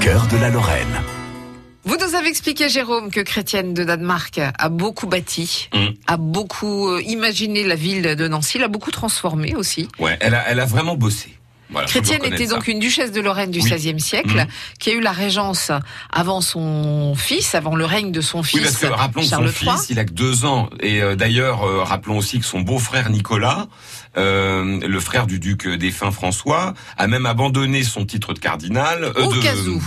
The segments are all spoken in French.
cœur de la Lorraine. Vous nous avez expliqué, Jérôme, que Chrétienne de Danemark a beaucoup bâti, Mm. a beaucoup euh, imaginé la ville de Nancy, l'a beaucoup transformée aussi. Ouais, elle a, elle a vraiment bossé. Voilà, Chrétienne était donc ça. une duchesse de Lorraine du Oui. XVIe siècle, Mhm. qui a eu la régence avant son fils, avant le règne de son Oui, fils parce que rappelons que son Charles III. fils, il a que deux ans. Et euh, d'ailleurs, euh, rappelons aussi que son beau-frère Nicolas, euh, le frère du duc défunt François, a même abandonné son titre de cardinal, euh,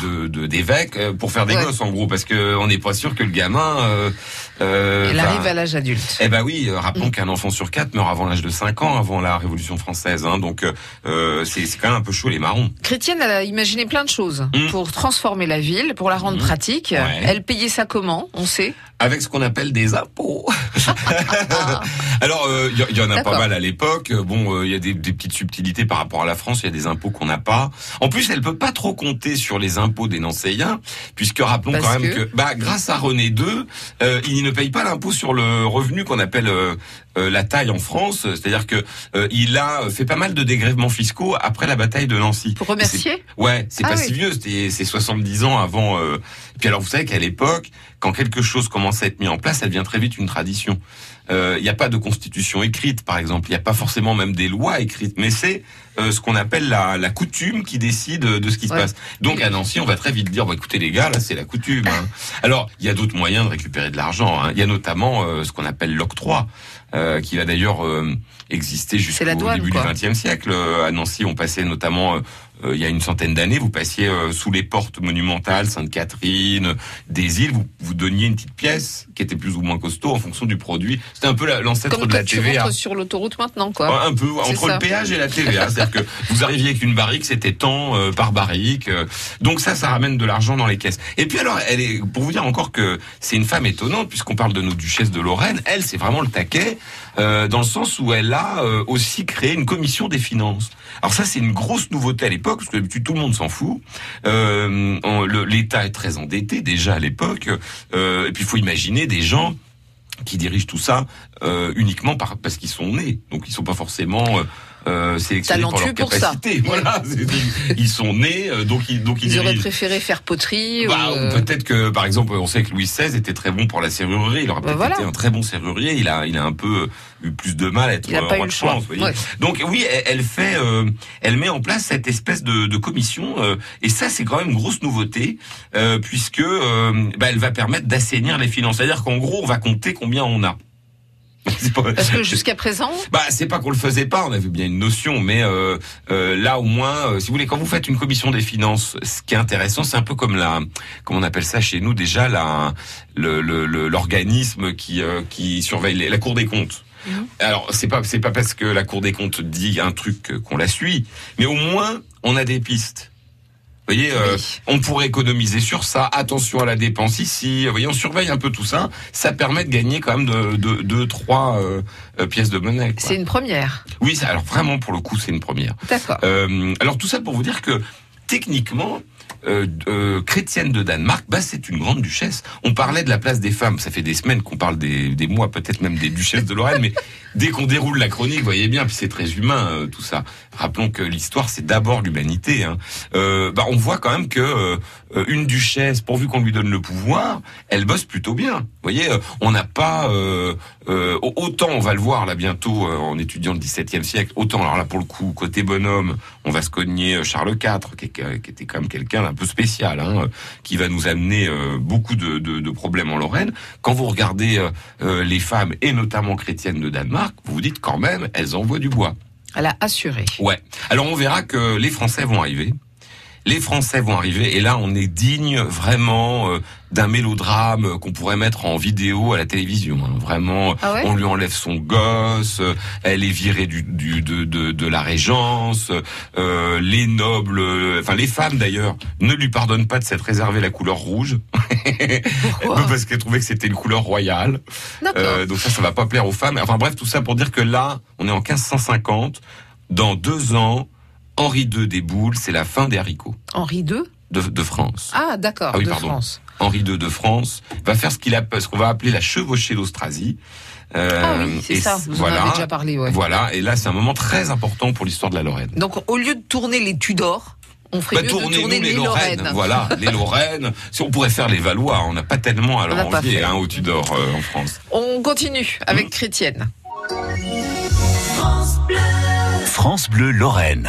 de, de- d'évêque, pour faire des Ouais. gosses en gros, parce que on n'est pas sûr que le gamin. Euh, euh, va- arrive à l'âge adulte. Eh ben oui, rappelons Mm. qu'un enfant sur quatre meurt avant l'âge de 5 ans, avant la Révolution française. Hein, donc euh, c'est, c'est quand même un peu chaud les marrons. Chrétienne, elle a imaginé plein de choses Mm. pour transformer la ville, pour la rendre Mm. pratique. Ouais. Elle payait ça comment On sait. avec ce qu'on appelle des impôts. Alors, euh, il y, y en a pas mal à l'époque. Euh, Bon, euh, il y a des, des petites subtilités par rapport à la France. Il y a des impôts qu'on n'a pas. En plus, elle peut pas trop compter sur les impôts des Nancéiens, puisque rappelons Parce quand même que que, bah, grâce à René II, euh, il ne paye pas l'impôt sur le revenu qu'on appelle euh, euh, la taille en France. C'est-à-dire que euh, il a fait pas mal de dégrèvements fiscaux après la bataille de Nancy. Pour remercier Ouais, c'est Ah pas oui. si vieux, c'est 70 ans avant. Euh... Puis alors vous savez qu'à l'époque, quand quelque chose commence à être mis en place, ça devient très vite une tradition. Euh, Il n'y a pas de constitution écrite, par exemple. Il n'y a pas forcément même des lois écrites, mais c'est euh, ce qu'on appelle la, la coutume qui décide de ce qui se Ouais. passe. Donc à Nancy, on va très vite dire, bah, écoutez les gars, là c'est la coutume. hein. Alors il y a d'autres moyens de récupérer de l'argent. hein. Il y a notamment euh, ce qu'on appelle l'octroi, euh, qui va d'ailleurs euh, exister jusqu'au début quoi. du XXe siècle. Euh, À Nancy, on passait notamment il y a une centaine d'années, vous passiez euh, sous les portes monumentales, Sainte-Catherine, des îles, vous, vous donniez une petite pièce qui était plus ou moins costaud en fonction du produit. C'était un peu la- l'ancêtre de la tu TVA. sur l'autoroute maintenant, quoi. Un peu entre ça. le péage et la TVA, c'est-à-dire que vous arriviez avec une barrique, c'était tant euh, par barrique, euh, donc ça, ça ramène de l'argent dans les caisses. Et puis alors, elle est, pour vous dire encore que c'est une femme étonnante, puisqu'on parle de nos duchesses de Lorraine, elle, c'est vraiment le taquet, euh, dans le sens où elle a euh, aussi créé une commission des finances. Alors ça, c'est une grosse nouveauté à l'époque, parce que tout le monde s'en fout. Euh, L'État est très endetté déjà à l'époque, euh, et puis il faut imaginer des gens qui dirigent tout ça euh, uniquement par, parce qu'ils sont nés. Donc ils sont pas forcément euh, euh, sélectionnés pour Talentueux leur pour ça. capacité. Voilà, C'est- ils sont nés, euh, donc ils donc ils, Ils auraient préféré faire poterie. Bah, ou, euh, peut-être que, par exemple, on sait que Louis XVI était très bon pour la serrurerie. Il aurait Bah, peut-être voilà. été un très bon serrurier. Il a, il a un peu eu plus de mal à être Il n'a euh, pas eu roi de. France, vous voyez. Ouais. Donc oui, elle, elle fait, euh, elle met en place cette espèce de, de commission, euh, et ça c'est quand même une grosse nouveauté, euh, puisque euh, bah, elle va permettre d'assainir les finances. C'est-à-dire qu'en gros, on va compter combien on a. Pas- Parce que jusqu'à présent, bah, c'est pas qu'on le faisait pas, on avait bien une notion, mais euh, euh, là au moins, euh, si vous voulez, quand vous faites une commission des finances, ce qui est intéressant, c'est un peu comme la, comment on appelle ça chez nous déjà, la, le, le- le- l'organisme qui euh, qui surveille les- la Cour des comptes. Mhm. Alors c'est pas c'est pas parce que la Cour des comptes dit un truc qu'on la suit, mais au moins on a des pistes. Vous voyez, euh, Oui. on pourrait économiser sur ça. Attention à la dépense ici. Vous voyez, on surveille un peu tout ça. Ça permet de gagner quand même de deux, deux, trois euh, euh, pièces de monnaie. c'est une première. Oui, ça, alors vraiment pour le coup, c'est une première. D'accord. Euh, alors tout ça pour vous dire que techniquement, euh, euh, chrétienne de Danemark, bah c'est une grande duchesse. On parlait de la place des femmes. Ça fait des semaines qu'on parle des, des mois, peut-être même des duchesses de Lorraine, mais dès qu'on déroule la chronique, vous voyez bien, puis c'est très humain euh, tout ça. Rappelons que l'histoire c'est d'abord l'humanité. Hein. Bah on voit quand même que une duchesse, pourvu qu'on lui donne le pouvoir, elle bosse plutôt bien. Vous voyez, on n'a pas autant on va le voir là bientôt en étudiant le XVIIe siècle. Autant alors là pour le coup côté bonhomme, on va se cogner Charles IV qui était quand même quelqu'un d'un peu spécial, hein, euh, qui va nous amener euh, beaucoup de, de- de problèmes en Lorraine. Quand vous regardez euh, les femmes et notamment chrétiennes de Danemark, vous vous dites quand même elles envoient du bois. Elle a assuré. Ouais. Alors on verra que les Français vont arriver. Les Français vont arriver et là on est digne vraiment euh, d'un mélodrame qu'on pourrait mettre en vidéo à la télévision. hein. Vraiment, Ah ouais? on lui enlève son gosse, euh, elle est virée du, du de, de, de la régence, euh, les nobles, euh, enfin les femmes d'ailleurs, ne lui pardonnent pas de s'être réservé la couleur rouge Pourquoi? Parce qu'elles trouvaient que c'était une couleur royale. Euh, donc ça, ça va pas plaire aux femmes. Enfin bref, tout ça pour dire que là, on est en 1550. Dans deux ans, Henri II des boules, c'est la fin des haricots Henri II de, de France. Ah, d'accord, Ah oui, de pardon. France. Henri II de France va faire ce qu'il a, ce qu'on va appeler la chevauchée d'Austrasie. Euh, ah oui, c'est ça, vous en voilà, avez déjà parlé, ouais. Voilà, et là c'est un moment très important pour l'histoire de la Lorraine. Donc, au lieu de tourner les Tudors, On ferait mieux de tournez-nous tourner les les Lorraines. Lorraines. Voilà, les Lorraines. Si on pourrait faire les Valois, on n'a pas tellement à leur envier hein, au Tudor euh, en France. On continue avec Chrétienne. France Bleu Lorraine.